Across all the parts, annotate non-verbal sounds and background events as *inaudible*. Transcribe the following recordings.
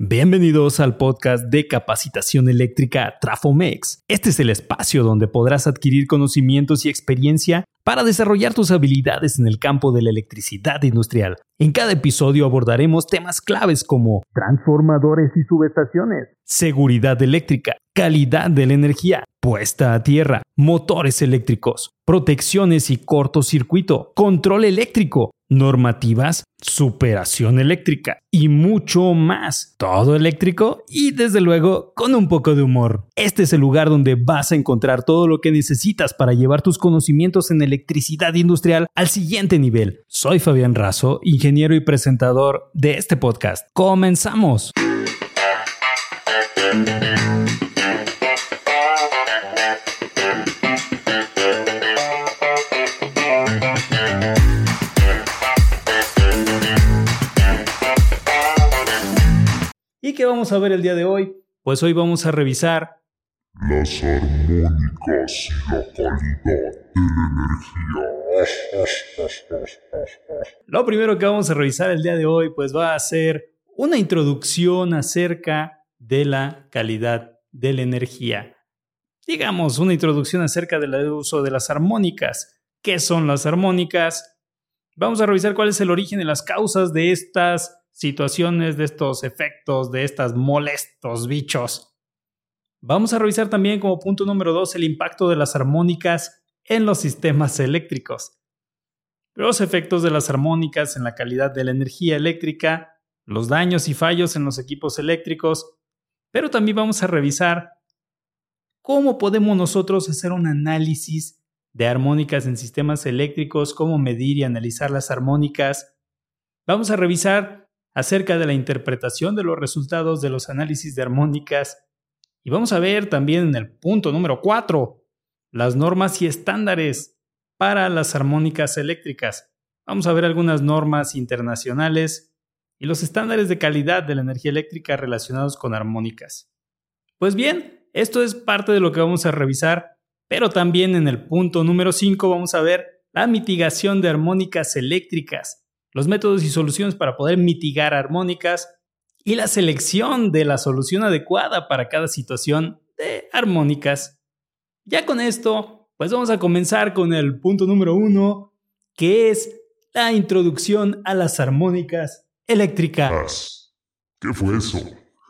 Bienvenidos al podcast de capacitación eléctrica Trafomex. Este es el espacio donde podrás adquirir conocimientos y experiencia para desarrollar tus habilidades en el campo de la electricidad industrial. En cada episodio abordaremos temas claves como transformadores y subestaciones, seguridad eléctrica, calidad de la energía, puesta a tierra, motores eléctricos, protecciones y cortocircuito, control eléctrico, normativas, superación eléctrica y mucho más. Todo eléctrico y desde luego con un poco de humor. Este es el lugar donde vas a encontrar todo lo que necesitas para llevar tus conocimientos en electricidad industrial al siguiente nivel. Soy Fabián Razo, ingeniero y presentador de este podcast. Comenzamos. Qué vamos a ver el día de hoy? Pues hoy vamos a revisar las armónicas y la calidad de la energía. Lo primero que vamos a revisar el día de hoy pues va a ser una introducción acerca de la calidad de la energía. Digamos, una introducción acerca del uso de las armónicas. ¿Qué son las armónicas? Vamos a revisar cuál es el origen y las causas de estas situaciones, de estos efectos, de estos molestos bichos. Vamos a revisar también como punto número dos el impacto de las armónicas en los sistemas eléctricos. Los efectos de las armónicas en la calidad de la energía eléctrica, los daños y fallos en los equipos eléctricos, pero también vamos a revisar cómo podemos nosotros hacer un análisis de armónicas en sistemas eléctricos, cómo medir y analizar las armónicas. Vamos a revisar acerca de la interpretación de los resultados de los análisis de armónicas y vamos a ver también en el punto número 4 las normas y estándares para las armónicas eléctricas. Vamos a ver algunas normas internacionales y los estándares de calidad de la energía eléctrica relacionados con armónicas. Pues bien, esto es parte de lo que vamos a revisar, pero también en el punto número 5 vamos a ver la mitigación de armónicas eléctricas los métodos y soluciones para poder mitigar armónicas y la selección de la solución adecuada para cada situación de armónicas. Ya con esto, pues vamos a comenzar con el punto número uno, que es la introducción a las armónicas eléctricas. ¿Qué fue eso?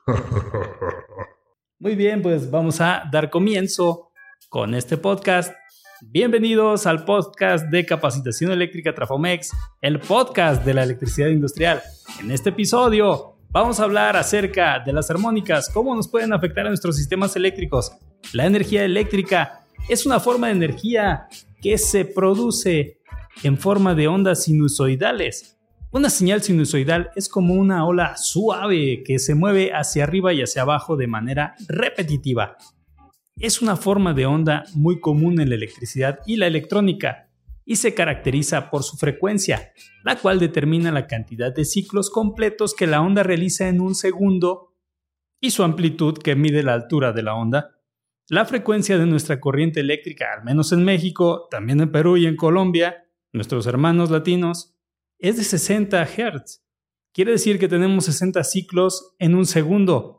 *laughs* Muy bien, pues vamos a dar comienzo con este podcast Bienvenidos al podcast de capacitación eléctrica Trafomex, el podcast de la electricidad industrial. En este episodio vamos a hablar acerca de las armónicas, cómo nos pueden afectar a nuestros sistemas eléctricos. La energía eléctrica es una forma de energía que se produce en forma de ondas sinusoidales. Una señal sinusoidal es como una ola suave que se mueve hacia arriba y hacia abajo de manera repetitiva es una forma de onda muy común en la electricidad y la electrónica y se caracteriza por su frecuencia, la cual determina la cantidad de ciclos completos que la onda realiza en un segundo y su amplitud que mide la altura de la onda. La frecuencia de nuestra corriente eléctrica, al menos en México, también en Perú y en Colombia, nuestros hermanos latinos, es de 60 Hz. Quiere decir que tenemos 60 ciclos en un segundo,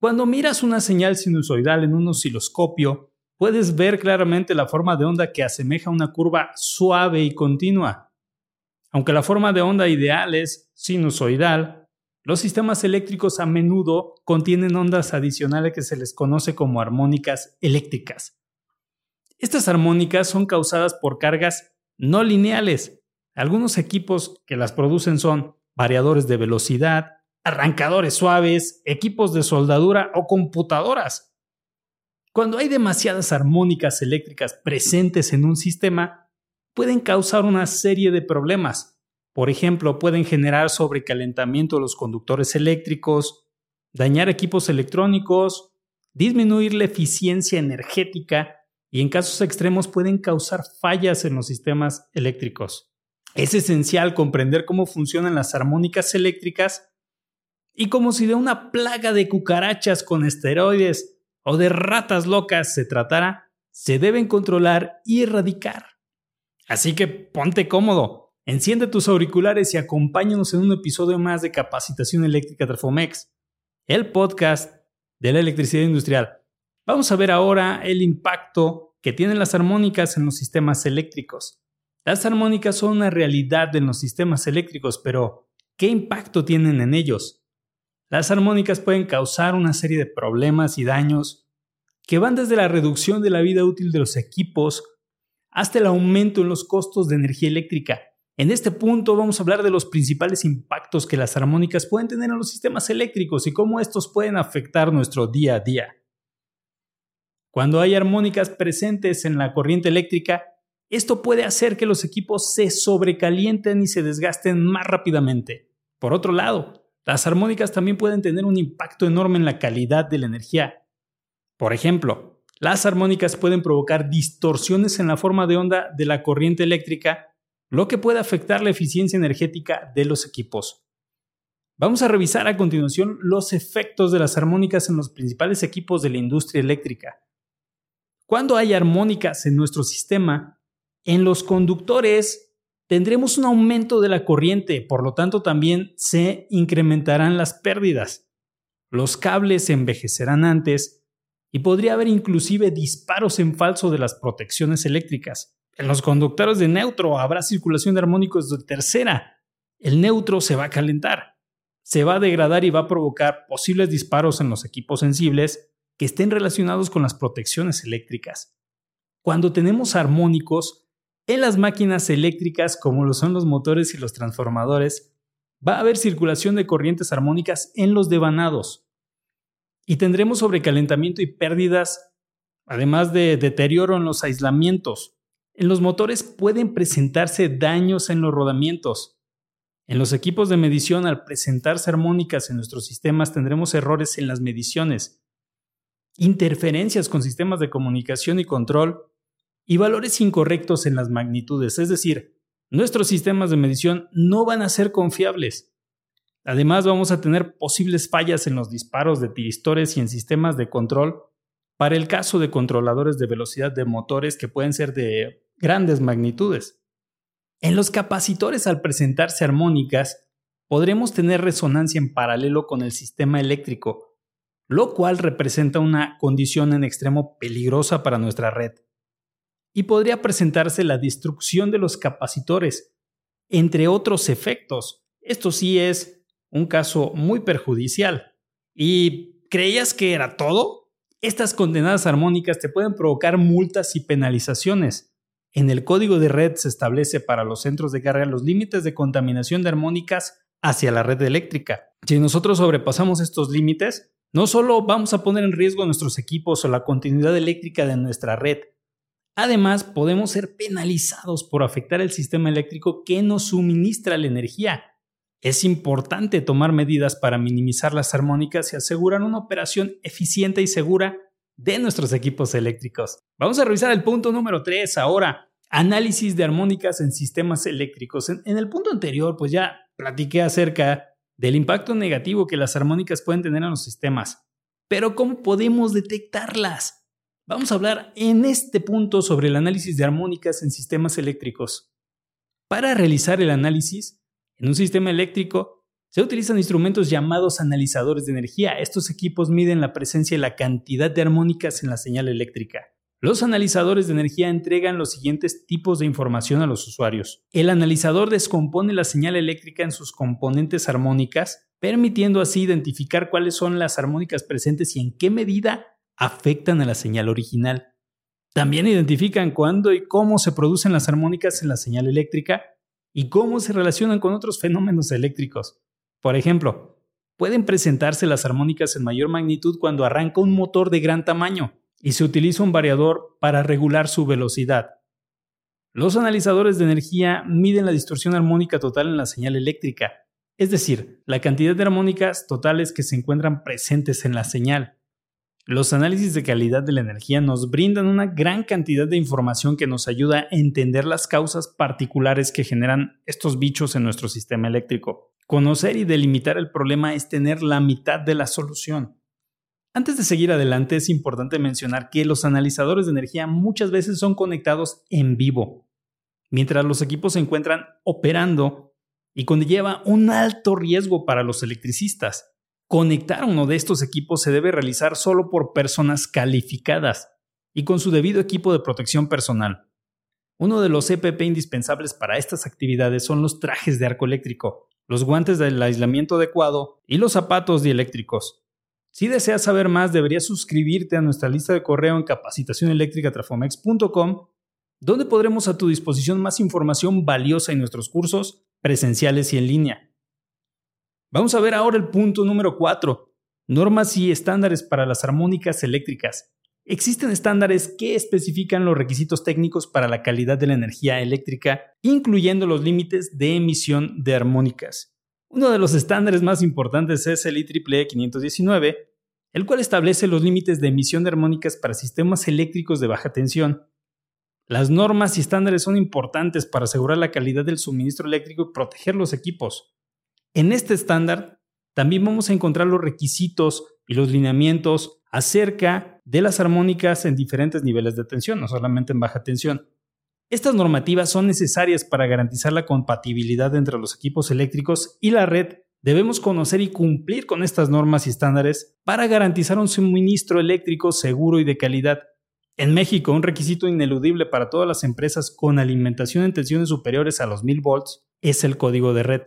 cuando miras una señal sinusoidal en un osciloscopio, puedes ver claramente la forma de onda que asemeja una curva suave y continua. Aunque la forma de onda ideal es sinusoidal, los sistemas eléctricos a menudo contienen ondas adicionales que se les conoce como armónicas eléctricas. Estas armónicas son causadas por cargas no lineales. Algunos equipos que las producen son variadores de velocidad, arrancadores suaves, equipos de soldadura o computadoras. Cuando hay demasiadas armónicas eléctricas presentes en un sistema, pueden causar una serie de problemas. Por ejemplo, pueden generar sobrecalentamiento de los conductores eléctricos, dañar equipos electrónicos, disminuir la eficiencia energética y en casos extremos pueden causar fallas en los sistemas eléctricos. Es esencial comprender cómo funcionan las armónicas eléctricas y como si de una plaga de cucarachas con esteroides o de ratas locas se tratara, se deben controlar y erradicar. Así que ponte cómodo, enciende tus auriculares y acompáñanos en un episodio más de Capacitación Eléctrica Trafomex. el podcast de la electricidad industrial. Vamos a ver ahora el impacto que tienen las armónicas en los sistemas eléctricos. Las armónicas son una realidad en los sistemas eléctricos, pero ¿qué impacto tienen en ellos? Las armónicas pueden causar una serie de problemas y daños que van desde la reducción de la vida útil de los equipos hasta el aumento en los costos de energía eléctrica. En este punto vamos a hablar de los principales impactos que las armónicas pueden tener en los sistemas eléctricos y cómo estos pueden afectar nuestro día a día. Cuando hay armónicas presentes en la corriente eléctrica, esto puede hacer que los equipos se sobrecalienten y se desgasten más rápidamente. Por otro lado, las armónicas también pueden tener un impacto enorme en la calidad de la energía. Por ejemplo, las armónicas pueden provocar distorsiones en la forma de onda de la corriente eléctrica, lo que puede afectar la eficiencia energética de los equipos. Vamos a revisar a continuación los efectos de las armónicas en los principales equipos de la industria eléctrica. Cuando hay armónicas en nuestro sistema, en los conductores tendremos un aumento de la corriente, por lo tanto también se incrementarán las pérdidas. Los cables se envejecerán antes y podría haber inclusive disparos en falso de las protecciones eléctricas. En los conductores de neutro habrá circulación de armónicos de tercera. El neutro se va a calentar, se va a degradar y va a provocar posibles disparos en los equipos sensibles que estén relacionados con las protecciones eléctricas. Cuando tenemos armónicos, en las máquinas eléctricas, como lo son los motores y los transformadores, va a haber circulación de corrientes armónicas en los devanados. Y tendremos sobrecalentamiento y pérdidas, además de deterioro en los aislamientos. En los motores pueden presentarse daños en los rodamientos. En los equipos de medición, al presentarse armónicas en nuestros sistemas, tendremos errores en las mediciones, interferencias con sistemas de comunicación y control y valores incorrectos en las magnitudes, es decir, nuestros sistemas de medición no van a ser confiables. Además, vamos a tener posibles fallas en los disparos de tiristores y en sistemas de control para el caso de controladores de velocidad de motores que pueden ser de grandes magnitudes. En los capacitores al presentarse armónicas, podremos tener resonancia en paralelo con el sistema eléctrico, lo cual representa una condición en extremo peligrosa para nuestra red y podría presentarse la destrucción de los capacitores, entre otros efectos. Esto sí es un caso muy perjudicial. ¿Y creías que era todo? Estas condenadas armónicas te pueden provocar multas y penalizaciones. En el código de red se establece para los centros de carga los límites de contaminación de armónicas hacia la red eléctrica. Si nosotros sobrepasamos estos límites, no solo vamos a poner en riesgo nuestros equipos o la continuidad eléctrica de nuestra red, Además, podemos ser penalizados por afectar el sistema eléctrico que nos suministra la energía. Es importante tomar medidas para minimizar las armónicas y asegurar una operación eficiente y segura de nuestros equipos eléctricos. Vamos a revisar el punto número 3 ahora. Análisis de armónicas en sistemas eléctricos. En, en el punto anterior, pues ya platiqué acerca del impacto negativo que las armónicas pueden tener en los sistemas. Pero ¿cómo podemos detectarlas? Vamos a hablar en este punto sobre el análisis de armónicas en sistemas eléctricos. Para realizar el análisis, en un sistema eléctrico se utilizan instrumentos llamados analizadores de energía. Estos equipos miden la presencia y la cantidad de armónicas en la señal eléctrica. Los analizadores de energía entregan los siguientes tipos de información a los usuarios. El analizador descompone la señal eléctrica en sus componentes armónicas, permitiendo así identificar cuáles son las armónicas presentes y en qué medida afectan a la señal original. También identifican cuándo y cómo se producen las armónicas en la señal eléctrica y cómo se relacionan con otros fenómenos eléctricos. Por ejemplo, pueden presentarse las armónicas en mayor magnitud cuando arranca un motor de gran tamaño y se utiliza un variador para regular su velocidad. Los analizadores de energía miden la distorsión armónica total en la señal eléctrica, es decir, la cantidad de armónicas totales que se encuentran presentes en la señal. Los análisis de calidad de la energía nos brindan una gran cantidad de información que nos ayuda a entender las causas particulares que generan estos bichos en nuestro sistema eléctrico. Conocer y delimitar el problema es tener la mitad de la solución. Antes de seguir adelante es importante mencionar que los analizadores de energía muchas veces son conectados en vivo, mientras los equipos se encuentran operando y conlleva un alto riesgo para los electricistas. Conectar uno de estos equipos se debe realizar solo por personas calificadas y con su debido equipo de protección personal. Uno de los EPP indispensables para estas actividades son los trajes de arco eléctrico, los guantes del aislamiento adecuado y los zapatos dieléctricos. Si deseas saber más, deberías suscribirte a nuestra lista de correo en capacitacioneléctricatrafomex.com, donde podremos a tu disposición más información valiosa en nuestros cursos presenciales y en línea. Vamos a ver ahora el punto número 4. Normas y estándares para las armónicas eléctricas. Existen estándares que especifican los requisitos técnicos para la calidad de la energía eléctrica, incluyendo los límites de emisión de armónicas. Uno de los estándares más importantes es el IEEE 519, el cual establece los límites de emisión de armónicas para sistemas eléctricos de baja tensión. Las normas y estándares son importantes para asegurar la calidad del suministro eléctrico y proteger los equipos. En este estándar también vamos a encontrar los requisitos y los lineamientos acerca de las armónicas en diferentes niveles de tensión, no solamente en baja tensión. Estas normativas son necesarias para garantizar la compatibilidad entre los equipos eléctricos y la red. Debemos conocer y cumplir con estas normas y estándares para garantizar un suministro eléctrico seguro y de calidad. En México, un requisito ineludible para todas las empresas con alimentación en tensiones superiores a los 1000 volts es el código de red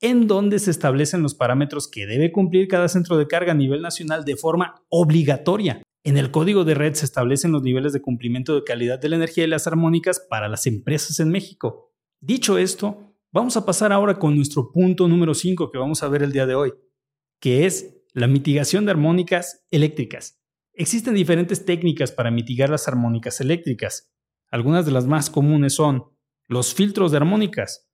en donde se establecen los parámetros que debe cumplir cada centro de carga a nivel nacional de forma obligatoria. En el código de red se establecen los niveles de cumplimiento de calidad de la energía y las armónicas para las empresas en México. Dicho esto, vamos a pasar ahora con nuestro punto número 5 que vamos a ver el día de hoy, que es la mitigación de armónicas eléctricas. Existen diferentes técnicas para mitigar las armónicas eléctricas. Algunas de las más comunes son los filtros de armónicas,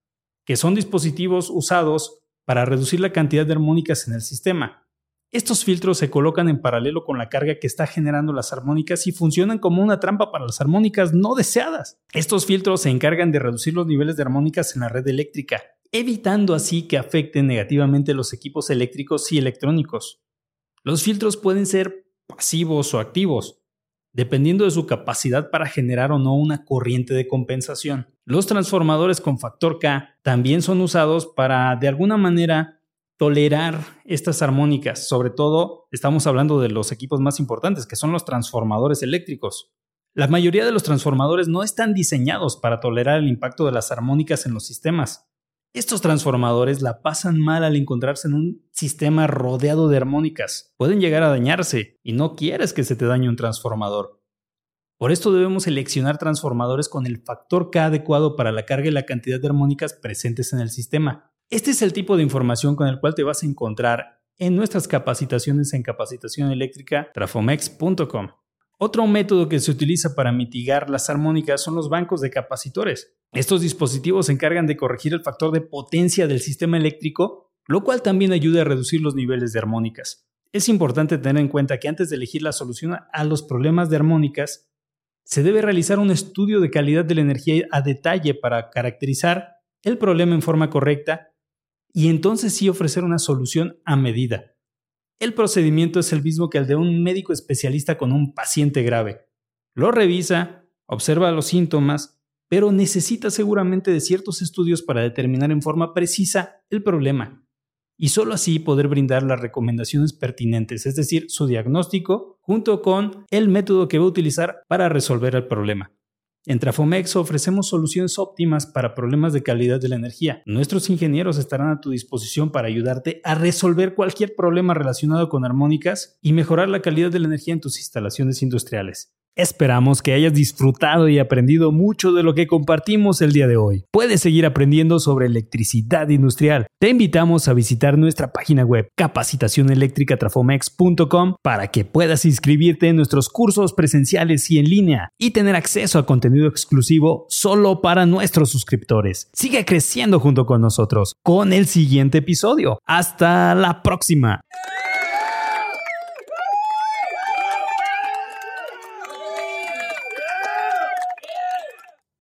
que son dispositivos usados para reducir la cantidad de armónicas en el sistema. Estos filtros se colocan en paralelo con la carga que está generando las armónicas y funcionan como una trampa para las armónicas no deseadas. Estos filtros se encargan de reducir los niveles de armónicas en la red eléctrica, evitando así que afecten negativamente los equipos eléctricos y electrónicos. Los filtros pueden ser pasivos o activos, dependiendo de su capacidad para generar o no una corriente de compensación. Los transformadores con factor K también son usados para, de alguna manera, tolerar estas armónicas. Sobre todo, estamos hablando de los equipos más importantes, que son los transformadores eléctricos. La mayoría de los transformadores no están diseñados para tolerar el impacto de las armónicas en los sistemas. Estos transformadores la pasan mal al encontrarse en un sistema rodeado de armónicas. Pueden llegar a dañarse y no quieres que se te dañe un transformador. Por esto debemos seleccionar transformadores con el factor K adecuado para la carga y la cantidad de armónicas presentes en el sistema. Este es el tipo de información con el cual te vas a encontrar en nuestras capacitaciones en capacitación eléctrica trafomex.com. Otro método que se utiliza para mitigar las armónicas son los bancos de capacitores. Estos dispositivos se encargan de corregir el factor de potencia del sistema eléctrico, lo cual también ayuda a reducir los niveles de armónicas. Es importante tener en cuenta que antes de elegir la solución a los problemas de armónicas, se debe realizar un estudio de calidad de la energía a detalle para caracterizar el problema en forma correcta y entonces sí ofrecer una solución a medida. El procedimiento es el mismo que el de un médico especialista con un paciente grave. Lo revisa, observa los síntomas, pero necesita seguramente de ciertos estudios para determinar en forma precisa el problema y solo así poder brindar las recomendaciones pertinentes, es decir, su diagnóstico junto con el método que va a utilizar para resolver el problema. En Trafomex ofrecemos soluciones óptimas para problemas de calidad de la energía. Nuestros ingenieros estarán a tu disposición para ayudarte a resolver cualquier problema relacionado con armónicas y mejorar la calidad de la energía en tus instalaciones industriales. Esperamos que hayas disfrutado y aprendido mucho de lo que compartimos el día de hoy. Puedes seguir aprendiendo sobre electricidad industrial. Te invitamos a visitar nuestra página web capacitacioneléctricatrafomex.com para que puedas inscribirte en nuestros cursos presenciales y en línea y tener acceso a contenido exclusivo solo para nuestros suscriptores. Sigue creciendo junto con nosotros con el siguiente episodio. Hasta la próxima.